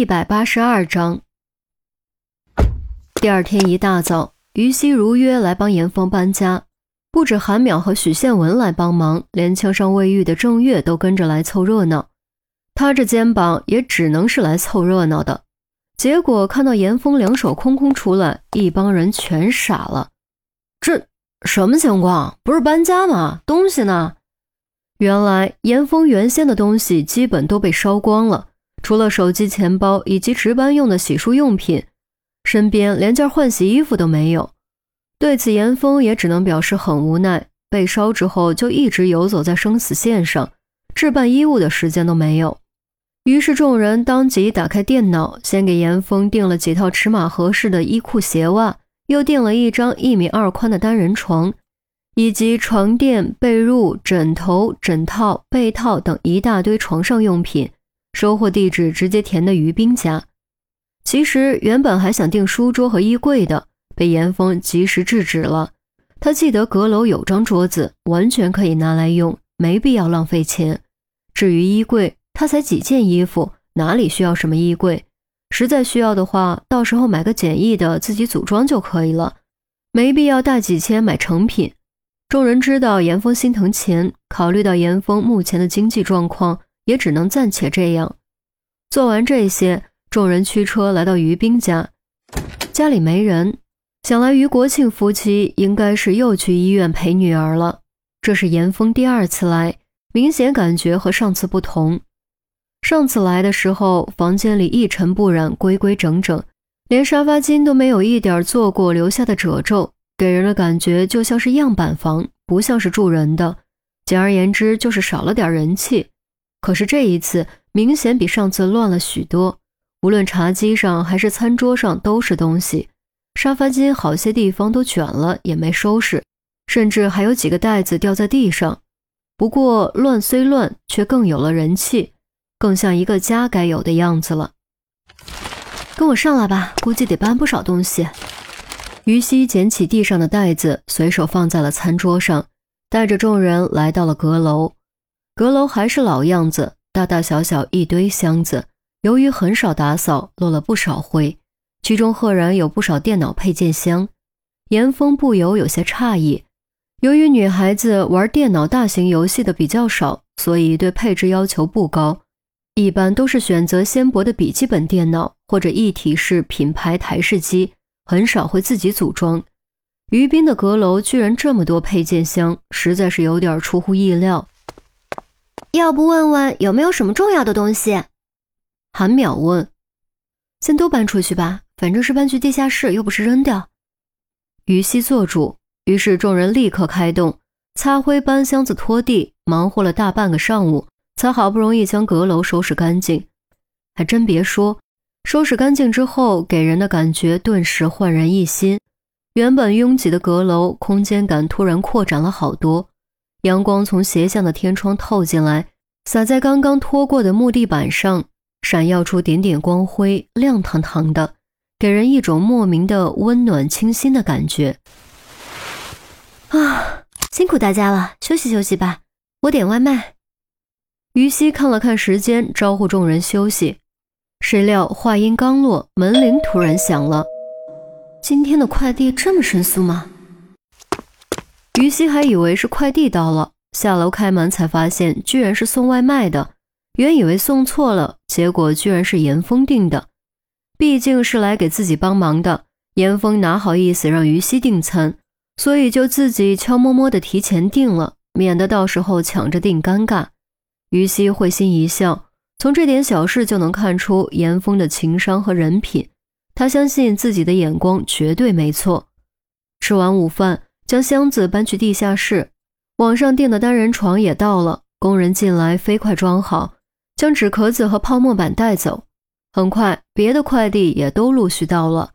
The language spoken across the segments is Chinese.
一百八十二章。第二天一大早，于西如约来帮严峰搬家，不止韩淼和许宪文来帮忙，连墙上卫浴的郑月都跟着来凑热闹。他这肩膀也只能是来凑热闹的。结果看到严峰两手空空出来，一帮人全傻了。这什么情况？不是搬家吗？东西呢？原来严峰原先的东西基本都被烧光了，除了手机、钱包以及值班用的洗漱用品，身边连件换洗衣服都没有。对此，严峰也只能表示很无奈。被烧之后，就一直游走在生死线上，置办衣物的时间都没有。于是众人当即打开电脑，先给严峰订了几套尺码合适的衣裤、鞋袜，又订了一张一米二宽的单人床。以及床垫、被褥、枕头、枕套、被套等一大堆床上用品，收货地址直接填的于斌家。其实原本还想订书桌和衣柜的，被严峰及时制止了。他记得阁楼有张桌子，完全可以拿来用，没必要浪费钱。至于衣柜，他才几件衣服，哪里需要什么衣柜？实在需要的话，到时候买个简易的自己组装就可以了，没必要大几千买成品。众人知道严峰心疼钱，考虑到严峰目前的经济状况，也只能暂且这样。做完这些，众人驱车来到于冰家，家里没人，想来于国庆夫妻应该是又去医院陪女儿了。这是严峰第二次来，明显感觉和上次不同。上次来的时候，房间里一尘不染，规规整整，连沙发巾都没有一点坐过留下的褶皱。给人的感觉就像是样板房，不像是住人的。简而言之，就是少了点人气。可是这一次明显比上次乱了许多，无论茶几上还是餐桌上都是东西，沙发巾好些地方都卷了，也没收拾，甚至还有几个袋子掉在地上。不过乱虽乱，却更有了人气，更像一个家该有的样子了。跟我上来吧，估计得搬不少东西。于西捡起地上的袋子，随手放在了餐桌上，带着众人来到了阁楼。阁楼还是老样子，大大小小一堆箱子。由于很少打扫，落了不少灰，其中赫然有不少电脑配件箱。严峰不由有些诧异，由于女孩子玩电脑大型游戏的比较少，所以对配置要求不高，一般都是选择纤薄的笔记本电脑或者一体式品牌台式机。很少会自己组装，于斌的阁楼居然这么多配件箱，实在是有点出乎意料。要不问问有没有什么重要的东西？韩淼问。先都搬出去吧，反正是搬去地下室，又不是扔掉。于西做主，于是众人立刻开动，擦灰、搬箱子、拖地，忙活了大半个上午，才好不容易将阁楼收拾干净。还真别说。收拾干净之后，给人的感觉顿时焕然一新。原本拥挤的阁楼，空间感突然扩展了好多。阳光从斜向的天窗透进来，洒在刚刚拖过的木地板上，闪耀出点点光辉，亮堂堂的，给人一种莫名的温暖清新的感觉。啊，辛苦大家了，休息休息吧，我点外卖。于西看了看时间，招呼众人休息。谁料话音刚落，门铃突然响了。今天的快递这么神速吗？于西还以为是快递到了，下楼开门才发现居然是送外卖的。原以为送错了，结果居然是严峰订的。毕竟是来给自己帮忙的，严峰哪好意思让于西订餐，所以就自己悄摸摸的提前订了，免得到时候抢着订尴尬。于西会心一笑。从这点小事就能看出严峰的情商和人品，他相信自己的眼光绝对没错。吃完午饭，将箱子搬去地下室，网上订的单人床也到了，工人进来飞快装好，将纸壳子和泡沫板带走。很快，别的快递也都陆续到了，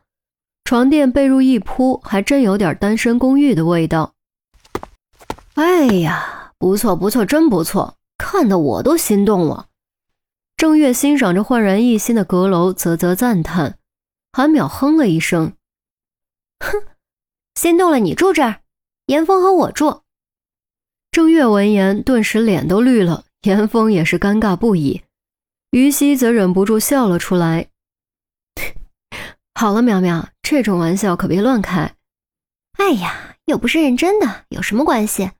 床垫被褥一铺，还真有点单身公寓的味道。哎呀，不错不错，真不错，看得我都心动了。郑月欣赏着焕然一新的阁楼，啧啧赞叹。韩淼哼了一声：“哼，心动了，你住这儿，严峰和我住。”郑月闻言，顿时脸都绿了，严峰也是尴尬不已。于西则忍不住笑了出来。好了，苗苗，这种玩笑可别乱开。哎呀，又不是认真的，有什么关系？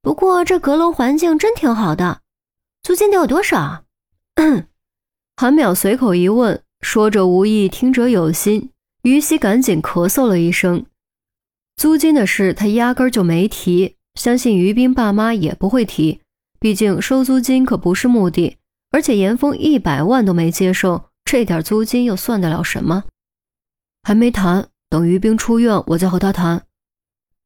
不过这阁楼环境真挺好的，租金得有多少？韩淼随口一问，说者无意，听者有心。于西赶紧咳嗽了一声，租金的事他压根就没提，相信于斌爸妈也不会提，毕竟收租金可不是目的，而且严峰一百万都没接受，这点租金又算得了什么？还没谈，等于斌出院，我再和他谈。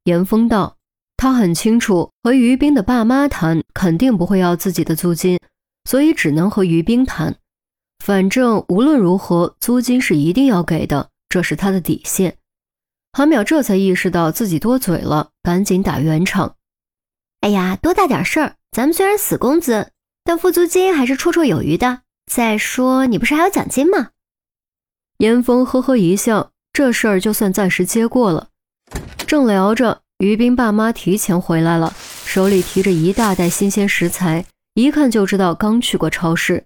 严峰道，他很清楚，和于斌的爸妈谈肯定不会要自己的租金，所以只能和于斌谈。反正无论如何，租金是一定要给的。这是他的底线。韩淼这才意识到自己多嘴了，赶紧打圆场：“哎呀，多大点事儿！咱们虽然死工资，但付租金还是绰绰有余的。再说，你不是还有奖金吗？”严峰呵呵一笑，这事儿就算暂时接过了。正聊着，于斌爸妈提前回来了，手里提着一大袋新鲜食材，一看就知道刚去过超市。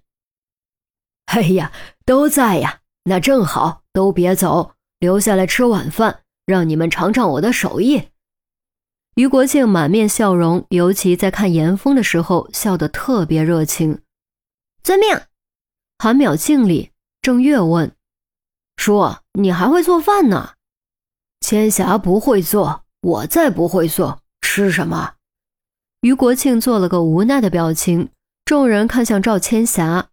哎呀，都在呀。那正好，都别走，留下来吃晚饭，让你们尝尝我的手艺。于国庆满面笑容，尤其在看严峰的时候，笑得特别热情。遵命。韩淼敬礼。郑月问：“叔，你还会做饭呢？”千霞不会做，我再不会做，吃什么？于国庆做了个无奈的表情。众人看向赵千霞。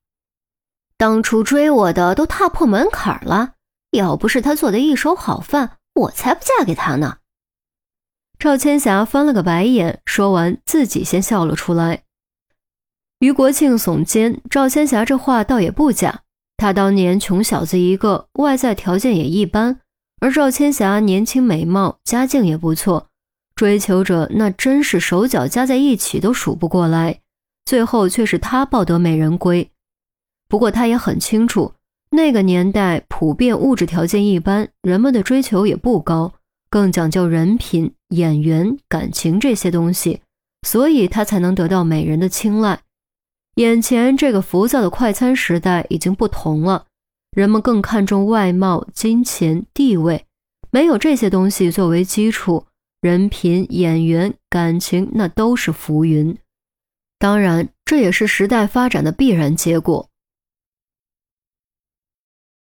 当初追我的都踏破门槛了，要不是他做的一手好饭，我才不嫁给他呢。赵千霞翻了个白眼，说完自己先笑了出来。于国庆耸肩，赵千霞这话倒也不假，他当年穷小子一个，外在条件也一般，而赵千霞年轻美貌，家境也不错，追求者那真是手脚加在一起都数不过来，最后却是他抱得美人归。不过他也很清楚，那个年代普遍物质条件一般，人们的追求也不高，更讲究人品、眼缘、感情这些东西，所以他才能得到美人的青睐。眼前这个浮躁的快餐时代已经不同了，人们更看重外貌、金钱、地位，没有这些东西作为基础，人品、眼缘、感情那都是浮云。当然，这也是时代发展的必然结果。